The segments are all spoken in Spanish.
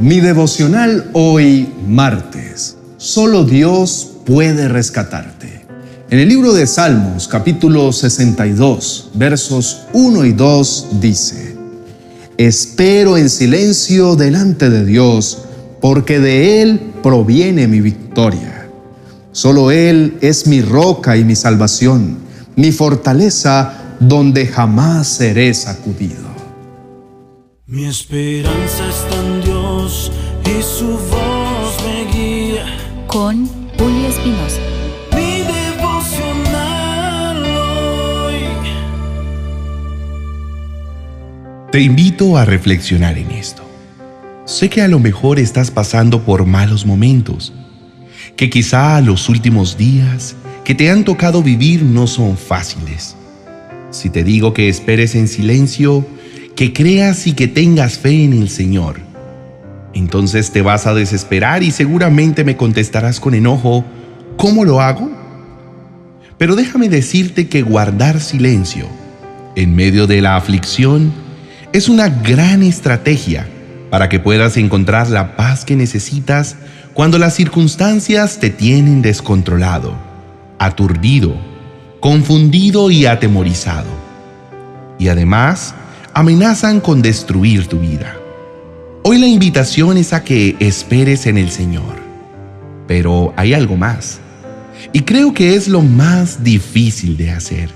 Mi devocional hoy martes. Solo Dios puede rescatarte. En el libro de Salmos capítulo 62 versos 1 y 2 dice, Espero en silencio delante de Dios, porque de Él proviene mi victoria. Solo Él es mi roca y mi salvación, mi fortaleza donde jamás seré sacudido. Mi esperanza está en Dios y su voz me guía. Con Julio Espinosa. Mi devocional hoy. Te invito a reflexionar en esto. Sé que a lo mejor estás pasando por malos momentos, que quizá los últimos días que te han tocado vivir no son fáciles. Si te digo que esperes en silencio, que creas y que tengas fe en el Señor. Entonces te vas a desesperar y seguramente me contestarás con enojo, ¿cómo lo hago? Pero déjame decirte que guardar silencio en medio de la aflicción es una gran estrategia para que puedas encontrar la paz que necesitas cuando las circunstancias te tienen descontrolado, aturdido, confundido y atemorizado. Y además, amenazan con destruir tu vida. Hoy la invitación es a que esperes en el Señor. Pero hay algo más. Y creo que es lo más difícil de hacer.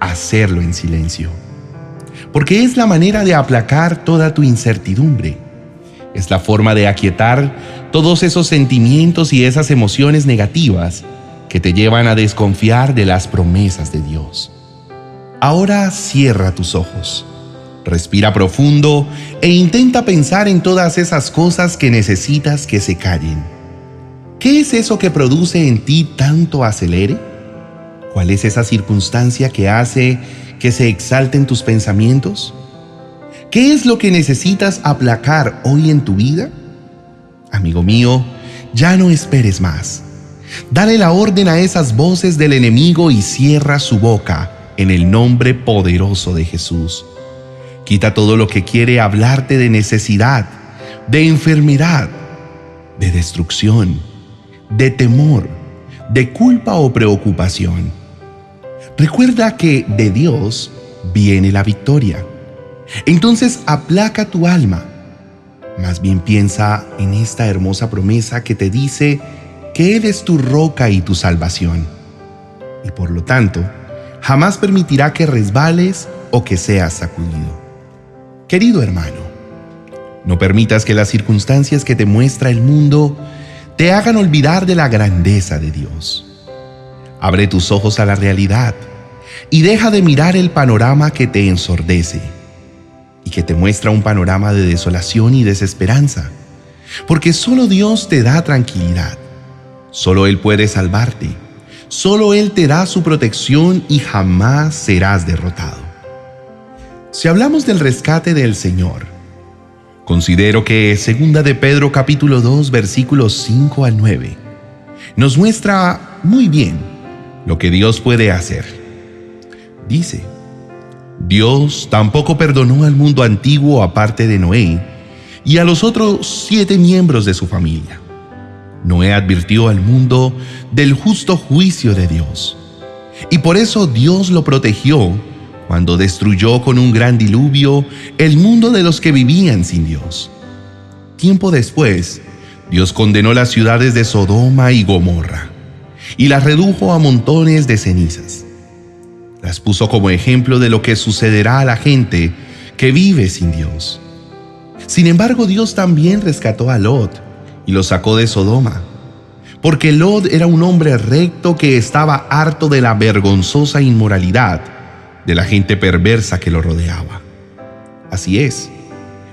Hacerlo en silencio. Porque es la manera de aplacar toda tu incertidumbre. Es la forma de aquietar todos esos sentimientos y esas emociones negativas que te llevan a desconfiar de las promesas de Dios. Ahora cierra tus ojos Respira profundo e intenta pensar en todas esas cosas que necesitas que se callen. ¿Qué es eso que produce en ti tanto acelere? ¿Cuál es esa circunstancia que hace que se exalten tus pensamientos? ¿Qué es lo que necesitas aplacar hoy en tu vida? Amigo mío, ya no esperes más. Dale la orden a esas voces del enemigo y cierra su boca en el nombre poderoso de Jesús. Quita todo lo que quiere hablarte de necesidad, de enfermedad, de destrucción, de temor, de culpa o preocupación. Recuerda que de Dios viene la victoria. Entonces aplaca tu alma. Más bien piensa en esta hermosa promesa que te dice que Él es tu roca y tu salvación. Y por lo tanto, jamás permitirá que resbales o que seas sacudido. Querido hermano, no permitas que las circunstancias que te muestra el mundo te hagan olvidar de la grandeza de Dios. Abre tus ojos a la realidad y deja de mirar el panorama que te ensordece y que te muestra un panorama de desolación y desesperanza, porque solo Dios te da tranquilidad, solo Él puede salvarte, solo Él te da su protección y jamás serás derrotado. Si hablamos del rescate del Señor, considero que segunda de Pedro capítulo 2 versículos 5 al 9 nos muestra muy bien lo que Dios puede hacer. Dice, Dios tampoco perdonó al mundo antiguo aparte de Noé y a los otros siete miembros de su familia. Noé advirtió al mundo del justo juicio de Dios. Y por eso Dios lo protegió cuando destruyó con un gran diluvio el mundo de los que vivían sin Dios. Tiempo después, Dios condenó las ciudades de Sodoma y Gomorra y las redujo a montones de cenizas. Las puso como ejemplo de lo que sucederá a la gente que vive sin Dios. Sin embargo, Dios también rescató a Lot y lo sacó de Sodoma, porque Lot era un hombre recto que estaba harto de la vergonzosa inmoralidad de la gente perversa que lo rodeaba. Así es,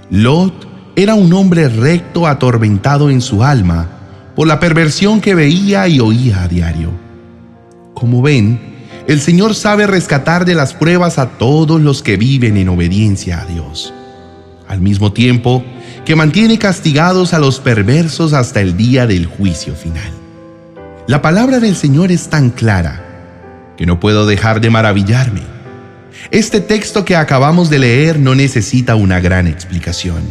Lot era un hombre recto atormentado en su alma por la perversión que veía y oía a diario. Como ven, el Señor sabe rescatar de las pruebas a todos los que viven en obediencia a Dios, al mismo tiempo que mantiene castigados a los perversos hasta el día del juicio final. La palabra del Señor es tan clara que no puedo dejar de maravillarme este texto que acabamos de leer no necesita una gran explicación,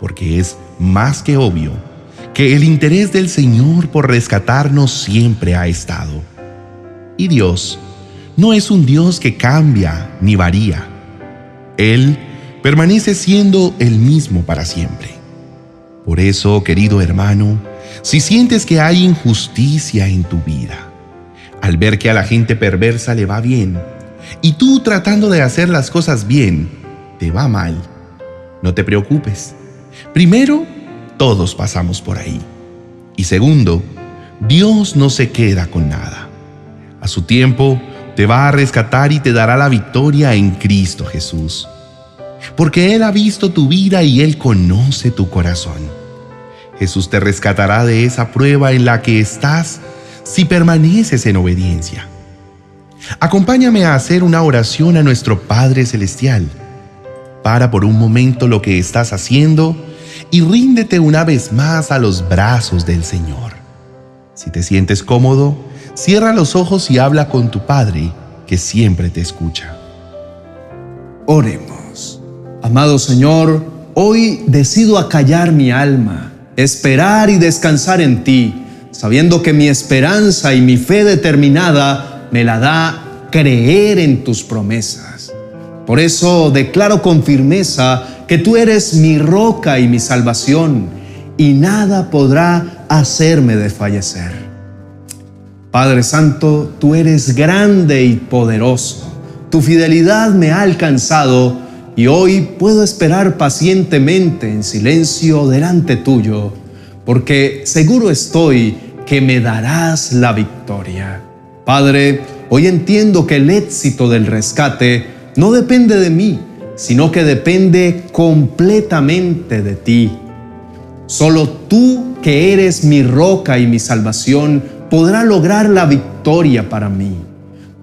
porque es más que obvio que el interés del Señor por rescatarnos siempre ha estado. Y Dios no es un Dios que cambia ni varía. Él permanece siendo el mismo para siempre. Por eso, querido hermano, si sientes que hay injusticia en tu vida, al ver que a la gente perversa le va bien, y tú tratando de hacer las cosas bien, te va mal, no te preocupes. Primero, todos pasamos por ahí. Y segundo, Dios no se queda con nada. A su tiempo, te va a rescatar y te dará la victoria en Cristo Jesús. Porque Él ha visto tu vida y Él conoce tu corazón. Jesús te rescatará de esa prueba en la que estás si permaneces en obediencia. Acompáñame a hacer una oración a nuestro Padre Celestial. Para por un momento lo que estás haciendo y ríndete una vez más a los brazos del Señor. Si te sientes cómodo, cierra los ojos y habla con tu Padre, que siempre te escucha. Oremos. Amado Señor, hoy decido acallar mi alma, esperar y descansar en ti, sabiendo que mi esperanza y mi fe determinada me la da creer en tus promesas. Por eso declaro con firmeza que tú eres mi roca y mi salvación, y nada podrá hacerme desfallecer. Padre Santo, tú eres grande y poderoso. Tu fidelidad me ha alcanzado y hoy puedo esperar pacientemente en silencio delante tuyo, porque seguro estoy que me darás la victoria. Padre, hoy entiendo que el éxito del rescate no depende de mí, sino que depende completamente de ti. Solo tú, que eres mi roca y mi salvación, podrá lograr la victoria para mí.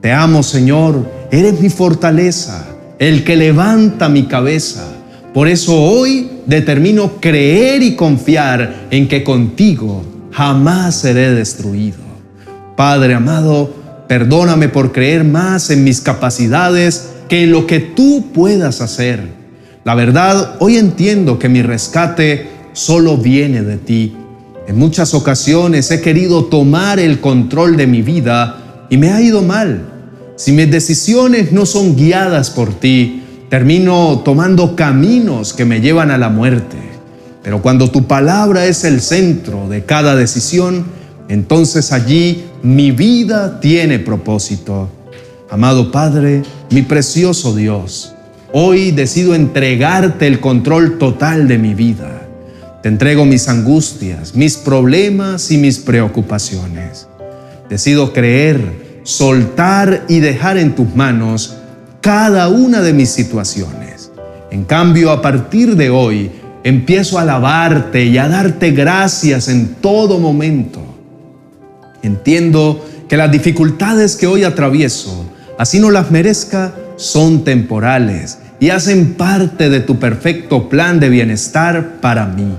Te amo, Señor, eres mi fortaleza, el que levanta mi cabeza. Por eso hoy determino creer y confiar en que contigo jamás seré destruido. Padre amado, perdóname por creer más en mis capacidades que en lo que tú puedas hacer. La verdad, hoy entiendo que mi rescate solo viene de ti. En muchas ocasiones he querido tomar el control de mi vida y me ha ido mal. Si mis decisiones no son guiadas por ti, termino tomando caminos que me llevan a la muerte. Pero cuando tu palabra es el centro de cada decisión, entonces allí mi vida tiene propósito. Amado Padre, mi precioso Dios, hoy decido entregarte el control total de mi vida. Te entrego mis angustias, mis problemas y mis preocupaciones. Decido creer, soltar y dejar en tus manos cada una de mis situaciones. En cambio, a partir de hoy, empiezo a alabarte y a darte gracias en todo momento. Entiendo que las dificultades que hoy atravieso así no las merezca, son temporales y hacen parte de tu perfecto plan de bienestar para mí.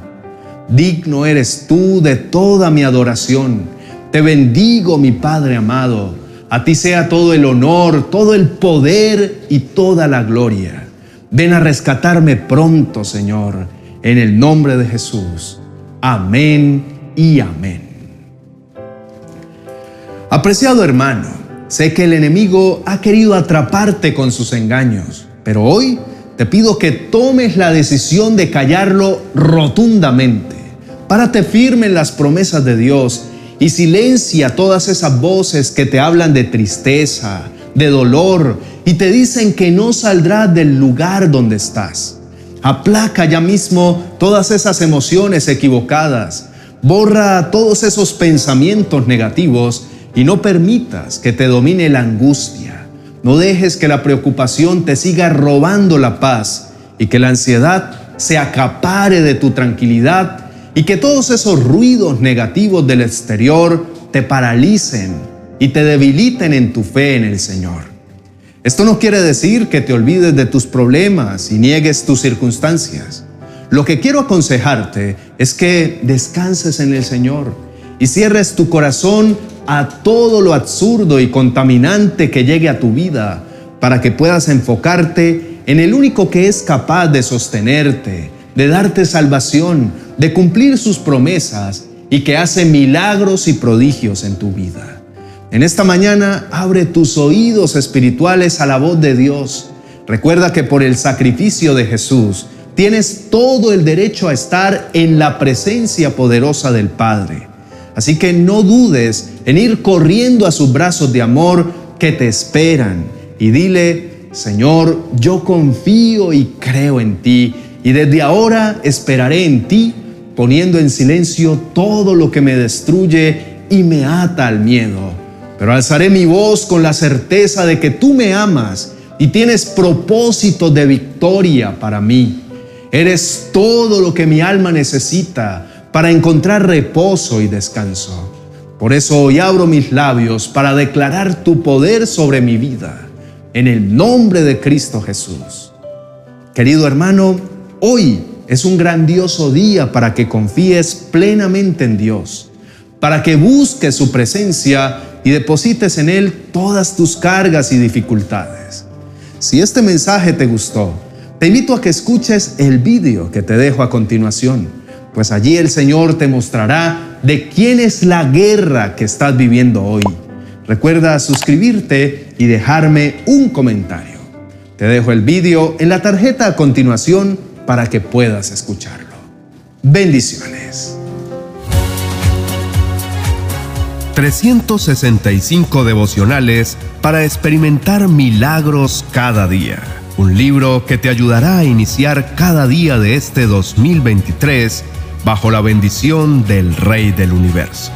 Digno eres tú de toda mi adoración. Te bendigo, mi Padre amado. A ti sea todo el honor, todo el poder y toda la gloria. Ven a rescatarme pronto, Señor, en el nombre de Jesús. Amén y amén. Apreciado hermano, Sé que el enemigo ha querido atraparte con sus engaños, pero hoy te pido que tomes la decisión de callarlo rotundamente. Párate firme en las promesas de Dios y silencia todas esas voces que te hablan de tristeza, de dolor y te dicen que no saldrás del lugar donde estás. Aplaca ya mismo todas esas emociones equivocadas. Borra todos esos pensamientos negativos y no permitas que te domine la angustia. No dejes que la preocupación te siga robando la paz y que la ansiedad se acapare de tu tranquilidad y que todos esos ruidos negativos del exterior te paralicen y te debiliten en tu fe en el Señor. Esto no quiere decir que te olvides de tus problemas y niegues tus circunstancias. Lo que quiero aconsejarte es que descanses en el Señor y cierres tu corazón a todo lo absurdo y contaminante que llegue a tu vida para que puedas enfocarte en el único que es capaz de sostenerte, de darte salvación, de cumplir sus promesas y que hace milagros y prodigios en tu vida. En esta mañana abre tus oídos espirituales a la voz de Dios. Recuerda que por el sacrificio de Jesús tienes todo el derecho a estar en la presencia poderosa del Padre. Así que no dudes en ir corriendo a sus brazos de amor que te esperan y dile, Señor, yo confío y creo en ti y desde ahora esperaré en ti, poniendo en silencio todo lo que me destruye y me ata al miedo. Pero alzaré mi voz con la certeza de que tú me amas y tienes propósito de victoria para mí. Eres todo lo que mi alma necesita para encontrar reposo y descanso. Por eso hoy abro mis labios para declarar tu poder sobre mi vida, en el nombre de Cristo Jesús. Querido hermano, Hoy es un grandioso día para que confíes plenamente en Dios, para que busques su presencia y deposites en Él todas tus cargas y dificultades. Si este mensaje te gustó, te invito a que escuches el vídeo que te dejo a continuación, pues allí el Señor te mostrará de quién es la guerra que estás viviendo hoy. Recuerda suscribirte y dejarme un comentario. Te dejo el vídeo en la tarjeta a continuación para que puedas escucharlo. Bendiciones. 365 devocionales para experimentar milagros cada día. Un libro que te ayudará a iniciar cada día de este 2023 bajo la bendición del Rey del Universo.